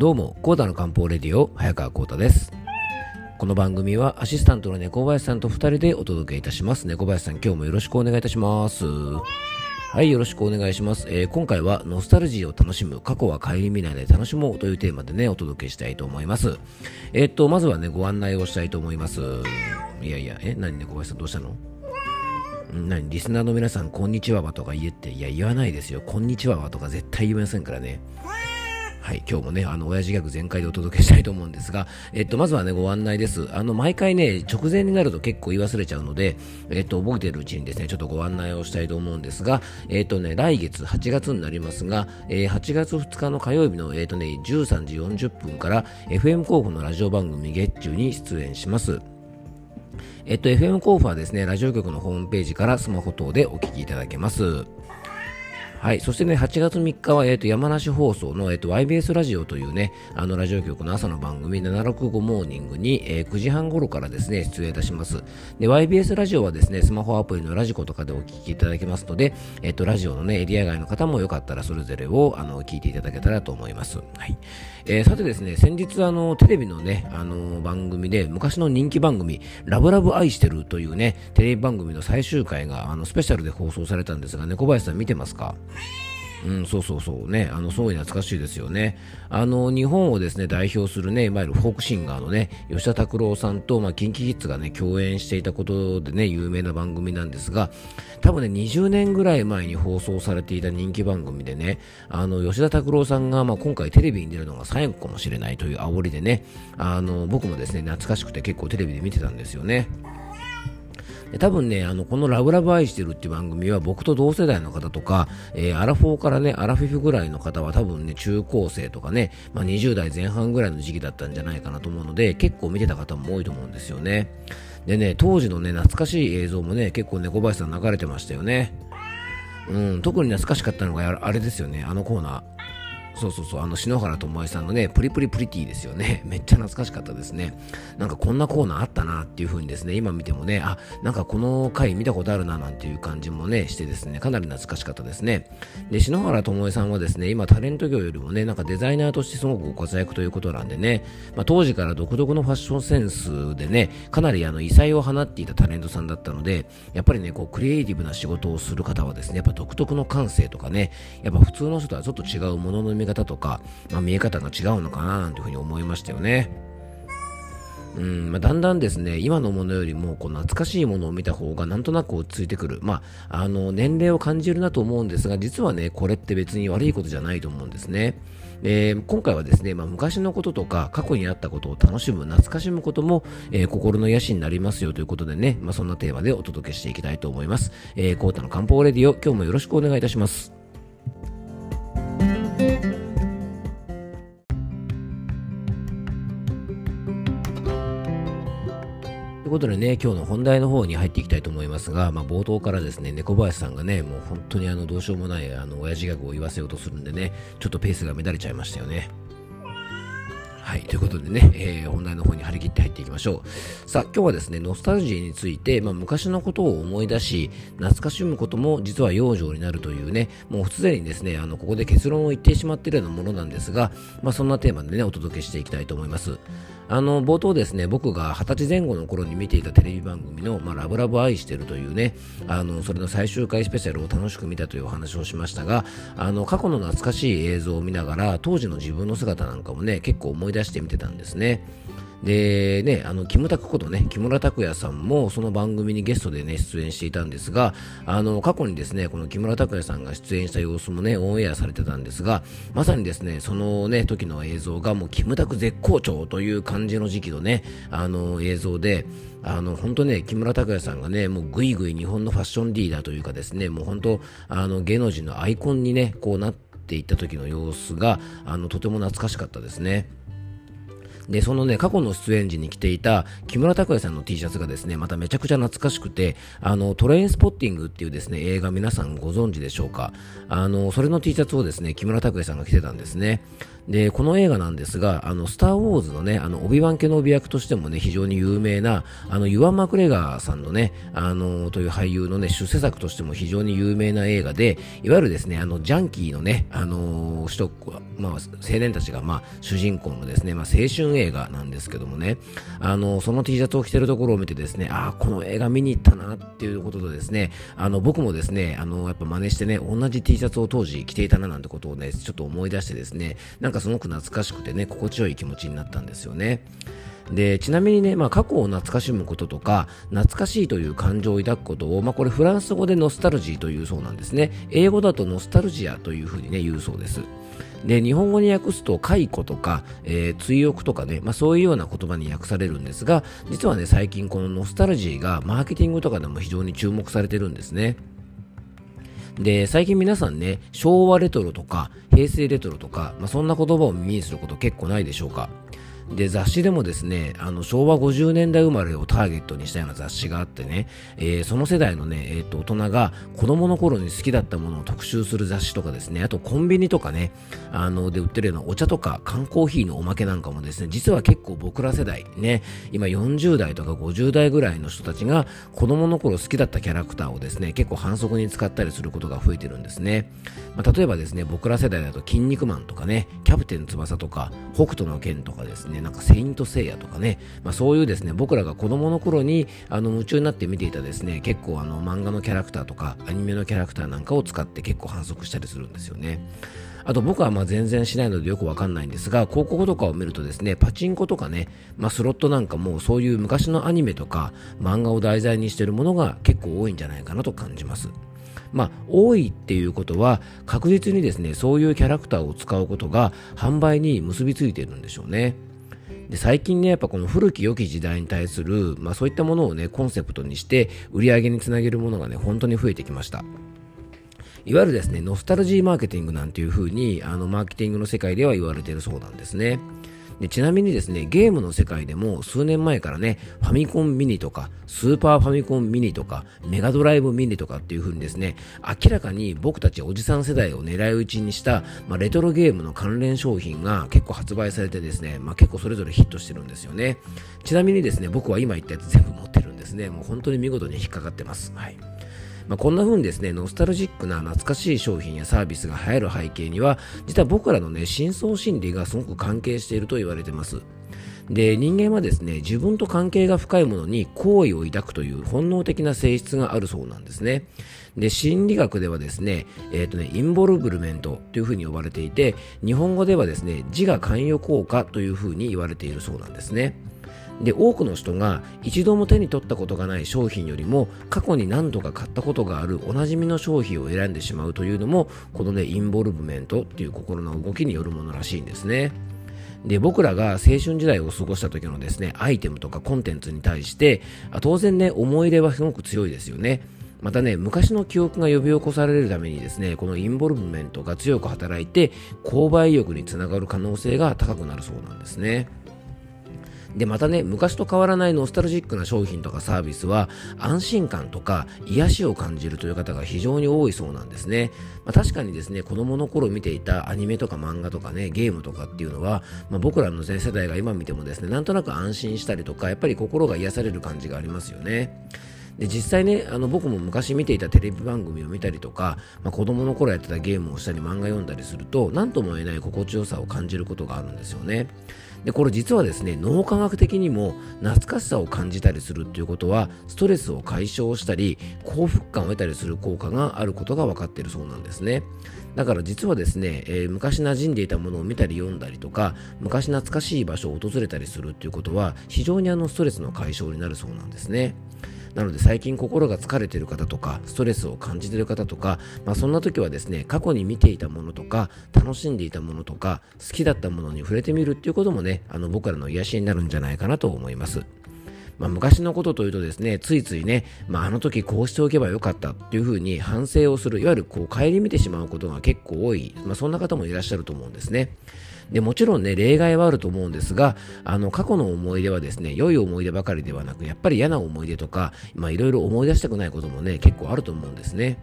どうも、コータの漢方レディオ、早川コータです。この番組はアシスタントの猫林さんと2人でお届けいたします。猫林さん、今日もよろしくお願いいたします。はい、よろしくお願いします。えー、今回はノスタルジーを楽しむ、過去は顧みないで楽しもうというテーマでね、お届けしたいと思います。えー、っと、まずはね、ご案内をしたいと思います。いやいや、え、何猫林さんどうしたの？何？リスナーの皆さん、こんにちはわとか言えって、いや、言わないですよ。こんにちはわとか絶対言いませんからね。はい、今日もね、あの、親父ギャグ全開でお届けしたいと思うんですが、えっと、まずはね、ご案内です。あの、毎回ね、直前になると結構言い忘れちゃうので、えっと、覚えてるうちにですね、ちょっとご案内をしたいと思うんですが、えっとね、来月8月になりますが、えー、8月2日の火曜日の、えっとね、13時40分から、FM 候補のラジオ番組月中に出演します。えっと、FM 候補はですね、ラジオ局のホームページからスマホ等でお聞きいただけます。はい。そしてね、8月3日は、えっ、ー、と、山梨放送の、えっ、ー、と、YBS ラジオというね、あの、ラジオ局の朝の番組、765モーニングに、えー、9時半頃からですね、出演いたします。で、YBS ラジオはですね、スマホアプリのラジコとかでお聞きいただけますので、えっ、と、ラジオのね、エリア外の方もよかったら、それぞれを、あの、聞いていただけたらと思います。はい。えーさてですね、先日、あの、テレビのね、あの、番組で、昔の人気番組、ラブラブ愛してるというね、テレビ番組の最終回が、あの、スペシャルで放送されたんですが、猫林さん見てますか？うん、そうそうそうね、あの、すごい懐かしいですよね。あの、日本をですね、代表するね、いわゆるフォークシンガーのね、吉田拓郎さんと、まあ、キンキキッズがね、共演していたことでね、有名な番組なんですが、多分ね、20年ぐらい前に放送されていた人気番組でね、あの、吉田拓郎さんが、まあ、今回テレビに出るのが最後かもしれないという煽りでね、あの、僕もですね、懐かしくて結構テレビで見てたんですよね。多分ね、あの、このラブラブ愛してるっていう番組は僕と同世代の方とか、えー、アラフォーからね、アラフィフぐらいの方は多分ね、中高生とかね、まあ、20代前半ぐらいの時期だったんじゃないかなと思うので、結構見てた方も多いと思うんですよね。でね、当時のね、懐かしい映像もね、結構猫林さん流れてましたよね。うん、特に懐かしかったのがあれですよね、あのコーナー。そうそうそう、あの、篠原智恵さんのね、プリプリプリティですよね。めっちゃ懐かしかったですね。なんかこんなコーナーあったなっていう風にですね、今見てもね、あ、なんかこの回見たことあるななんていう感じもね、してですね、かなり懐かしかったですね。で、篠原智恵さんはですね、今タレント業よりもね、なんかデザイナーとしてすごくご活躍ということなんでね、まあ、当時から独特のファッションセンスでね、かなりあの異彩を放っていたタレントさんだったので、やっぱりね、こうクリエイティブな仕事をする方はですね、やっぱ独特の感性とかね、やっぱ普通の人とはちょっと違うものの見方方とか、まあ、見え方が違うのかななんていうふうに思いましたよね。うんまあ、だんだんですね、今のものよりもこう懐かしいものを見た方がなんとなく落ち着いてくる。まあ、あの、年齢を感じるなと思うんですが、実はね、これって別に悪いことじゃないと思うんですね。えー、今回はですね、まあ、昔のこととか過去にあったことを楽しむ、懐かしむことも、えー、心の癒しになりますよということでね、まあ、そんなテーマでお届けしていきたいと思います。えー、コータの漢方レディオ、今日もよろしくお願いいたします。いうことでね、今日の本題の方に入っていきたいと思いますが、まあ、冒頭からですね、猫林さんがね、もう本当にあの、どうしようもない、あの、親父ギャグを言わせようとするんでね、ちょっとペースが乱れちゃいましたよね。はい、ということでね、えー、本題の方に張り切って入っていきましょう。さあ、今日はですね、ノスタルジーについて、まあ、昔のことを思い出し、懐かしむことも実は養生になるというね、もうすでにですね、あの、ここで結論を言ってしまっているようなものなんですが、まあ、そんなテーマでね、お届けしていきたいと思います。あの、冒頭ですね、僕が二十歳前後の頃に見ていたテレビ番組の、まあ、ラブラブ愛してるというね、あの、それの最終回スペシャルを楽しく見たというお話をしましたが、あの、過去の懐かしい映像を見ながら、当時の自分の姿なんかもね、結構思い出して見てたんですね。でね、あの、キムタクことね、木村拓哉さんもその番組にゲストでね、出演していたんですが、あの、過去にですね、この木村拓哉さんが出演した様子もね、オンエアされてたんですが、まさにですね、そのね、時の映像がもうキムタク絶好調という感じの時期のね、あの、映像で、あの、本当ね、木村拓哉さんがね、もうぐいぐい日本のファッションリーダーというかですね、もう本当、あの、芸能人のアイコンにね、こうなっていった時の様子が、あの、とても懐かしかったですね。で、そのね、過去の出演時に着ていた木村拓哉さんの T シャツがですね、まためちゃくちゃ懐かしくて、あの、トレインスポッティングっていうですね、映画皆さんご存知でしょうかあの、それの T シャツをですね、木村拓哉さんが着てたんですね。で、この映画なんですが、あの、スター・ウォーズのね、あの、オビワン・ケノビ役としてもね、非常に有名な、あの、ユアン・マクレガーさんのね、あの、という俳優のね、出世作としても非常に有名な映画で、いわゆるですね、あの、ジャンキーのね、あの、人、まあ、青年たちが、まあ、主人公のですね、まあ、青春映画なんですけどもね、あの、その T シャツを着てるところを見てですね、ああ、この映画見に行ったなっていうこととですね、あの、僕もですね、あの、やっぱ真似してね、同じ T シャツを当時着ていたななんてことをね、ちょっと思い出してですね、なんかすごく懐かしくてね、心地よい気持ちになったんですよね。でちなみにね、まあ、過去を懐かしむこととか懐かしいという感情を抱くことを、まあ、これフランス語でノスタルジーというそうなんですね。英語だとノスタルジアというふうにね言うそうです。で日本語に訳すと解雇とか、えー、追憶とかね、まあ、そういうような言葉に訳されるんですが実はね最近このノスタルジーがマーケティングとかでも非常に注目されてるんですね。で、最近皆さんね、昭和レトロとか、平成レトロとか、まあ、そんな言葉を耳にすること結構ないでしょうか。で、雑誌でもですね、あの、昭和50年代生まれをターゲットにしたような雑誌があってね、えー、その世代のね、えっ、ー、と、大人が子供の頃に好きだったものを特集する雑誌とかですね、あとコンビニとかね、あの、で売ってるようなお茶とか缶コーヒーのおまけなんかもですね、実は結構僕ら世代、ね、今40代とか50代ぐらいの人たちが子供の頃好きだったキャラクターをですね、結構反則に使ったりすることが増えてるんですね。まあ、例えばですね、僕ら世代だと筋肉マンとかね、キャプテン翼とか、北斗の拳とかですねなんかセイントセイヤとかね、まあ、そういうですね、僕らが子供の頃にあの夢中になって見ていたですね、結構あの漫画のキャラクターとかアニメのキャラクターなんかを使って結構反則したりするんですよね。あと僕はまあ全然しないのでよくわかんないんですが、広告とかを見るとですね、パチンコとかね、まあ、スロットなんかもそういう昔のアニメとか漫画を題材にしているものが結構多いんじゃないかなと感じます。まあ、多いっていうことは確実にですね、そういうキャラクターを使うことが販売に結びついているんでしょうね。で最近ね、やっぱこの古き良き時代に対する、まあそういったものをね、コンセプトにして売り上げにつなげるものがね、本当に増えてきました。いわゆるですね、ノスタルジーマーケティングなんていう風に、あの、マーケティングの世界では言われているそうなんですね。でちなみにですね、ゲームの世界でも数年前からね、ファミコンミニとか、スーパーファミコンミニとか、メガドライブミニとかっていう風にですね、明らかに僕たちおじさん世代を狙い撃ちにした、まあ、レトロゲームの関連商品が結構発売されてですね、まあ、結構それぞれヒットしてるんですよね。ちなみにですね、僕は今言ったやつ全部持ってるんですね。もう本当に見事に引っかかってます。はい。まあ、こんな風にですね、ノスタルジックな懐かしい商品やサービスが流行る背景には、実は僕らのね、深層心理がすごく関係していると言われてます。で、人間はですね、自分と関係が深いものに好意を抱くという本能的な性質があるそうなんですね。で、心理学ではですね、えっ、ー、とね、インボルブルメントというふうに呼ばれていて、日本語ではですね、自我関与効果というふうに言われているそうなんですね。で多くの人が一度も手に取ったことがない商品よりも過去に何度か買ったことがあるおなじみの商品を選んでしまうというのもこのねインボルブメントっていう心の動きによるものらしいんですね。で僕らが青春時代を過ごした時のですねアイテムとかコンテンツに対して当然ね思い入れはすごく強いですよね。またね、昔の記憶が呼び起こされるためにですね、このインボルブメントが強く働いて、購買意欲につながる可能性が高くなるそうなんですね。で、またね、昔と変わらないノスタルジックな商品とかサービスは、安心感とか癒しを感じるという方が非常に多いそうなんですね。まあ、確かにですね、子供の頃見ていたアニメとか漫画とかね、ゲームとかっていうのは、まあ、僕らの全世代が今見てもですね、なんとなく安心したりとか、やっぱり心が癒される感じがありますよね。で実際ねあの僕も昔見ていたテレビ番組を見たりとか、まあ、子供の頃やってたゲームをしたり漫画読んだりすると何とも言えない心地よさを感じることがあるんですよね。でこれ実はですね脳科学的にも懐かしさを感じたりするっていうことはストレスを解消したり幸福感を得たりする効果があることが分かっているそうなんですね。だから実はですね、えー、昔馴染んでいたものを見たり読んだりとか昔懐かしい場所を訪れたりするっていうことは非常にあのストレスの解消になるそうなんですね。なので最近心が疲れている方とかストレスを感じている方とか、まあ、そんな時はですね過去に見ていたものとか楽しんでいたものとか好きだったものに触れてみるっていうこともねあの僕らの癒しになるんじゃないかなと思います。まあ、昔のことというとですね、ついついね、まあ、あの時こうしておけばよかったっていうふうに反省をする、いわゆるこう顧みてしまうことが結構多い、まあ、そんな方もいらっしゃると思うんですね。で、もちろんね、例外はあると思うんですが、あの、過去の思い出はですね、良い思い出ばかりではなく、やっぱり嫌な思い出とか、まあ、いろいろ思い出したくないこともね、結構あると思うんですね。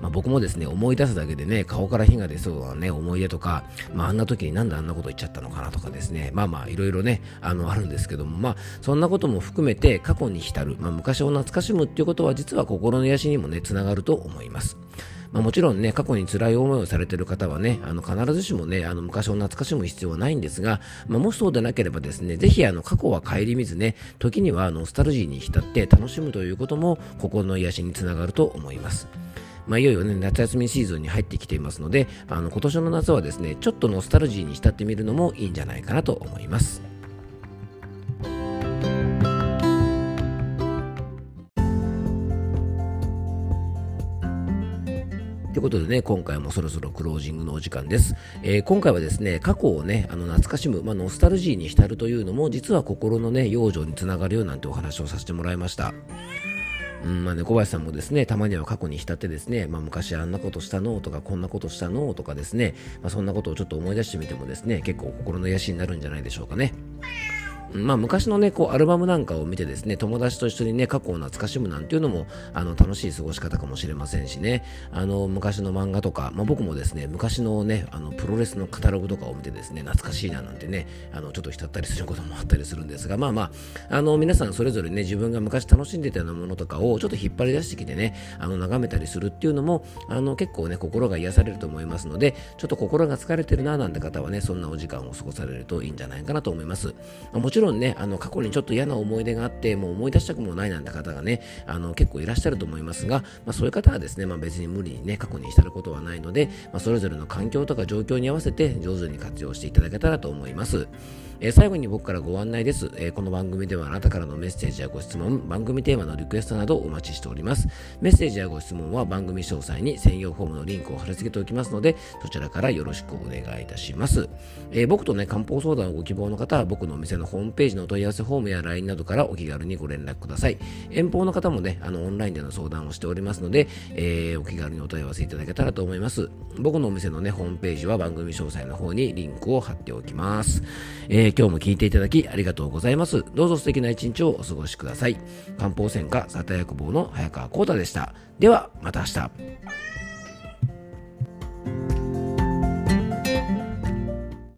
まあ、僕もですね、思い出すだけでね、顔から火が出そうなね、思い出とか、まあ、あんな時になんであんなこと言っちゃったのかなとかですね、まあまあ、いろいろね、あの、あるんですけども、まあ、そんなことも含めて過去に浸る、まあ、昔を懐かしむっていうことは、実は心の癒しにもね、つながると思います。まあ、もちろんね、過去に辛い思いをされている方はね、あの必ずしもね、あの昔を懐かしむ必要はないんですが、まあ、もしそうでなければですね、ぜひあの過去は顧みずね、時にはノスタルジーに浸って楽しむということも心の癒しにつながると思います。まあ、いよいよね、夏休みシーズンに入ってきていますので、あの今年の夏はですね、ちょっとノスタルジーに浸ってみるのもいいんじゃないかなと思います。ということでね、今回もそろそろクロージングのお時間です。えー、今回はですね、過去をね、あの懐かしむ、まあ、ノスタルジーに浸るというのも、実は心のね、養生につながるよなんてお話をさせてもらいました。うんまあね、小林さんもですね、たまには過去に浸ってですね、まあ、昔あんなことしたのとか、こんなことしたのとかですね、まあ、そんなことをちょっと思い出してみてもですね、結構心の癒しになるんじゃないでしょうかね。まあ、昔のね、こう、アルバムなんかを見てですね、友達と一緒にね、過去を懐かしむなんていうのも、あの、楽しい過ごし方かもしれませんしね、あの、昔の漫画とか、まあ、僕もですね、昔のね、あの、プロレスのカタログとかを見てですね、懐かしいななんてね、あの、ちょっと浸ったりすることもあったりするんですが、まあまあ、あの、皆さんそれぞれね、自分が昔楽しんでたようなものとかを、ちょっと引っ張り出してきてね、あの、眺めたりするっていうのも、あの、結構ね、心が癒されると思いますので、ちょっと心が疲れてるななんて方はね、そんなお時間を過ごされるといいんじゃないかなと思います。もちろんね、あの、過去ににちょっと嫌な思い出があって、もう思い出したくもないなんて方がね、あの結構いらっしゃると思いますが、まあ、そういう方はですね、まあ、別に無理にね、過去に浸ることはないので、まあ、それぞれの環境とか状況に合わせて上手に活用していただけたらと思います。えー、最後に僕からご案内です、えー、この番組ではあなたからのメッセージやご質問、番組テーマのリクエストなどお待ちしております。メッセージやご質問は番組詳細に専用フォームのリンクを貼り付けておきますので、そちらからよろしくお願いいたします。えー、僕とね、漢方相談をご希望の方は僕のお店のホームページのお問い合わせフォームや LINE などからお気軽にご連絡ください。遠方の方もね、あのオンラインでの相談をしておりますので、えー、お気軽にお問い合わせいただけたらと思います。僕のお店のね、ホームページは番組詳細の方にリンクを貼っておきます。えー、え、今日も聞いていただきありがとうございます。どうぞ素敵な一日をお過ごしください。漢方専科里薬房の早川幸太でした。では、また明日。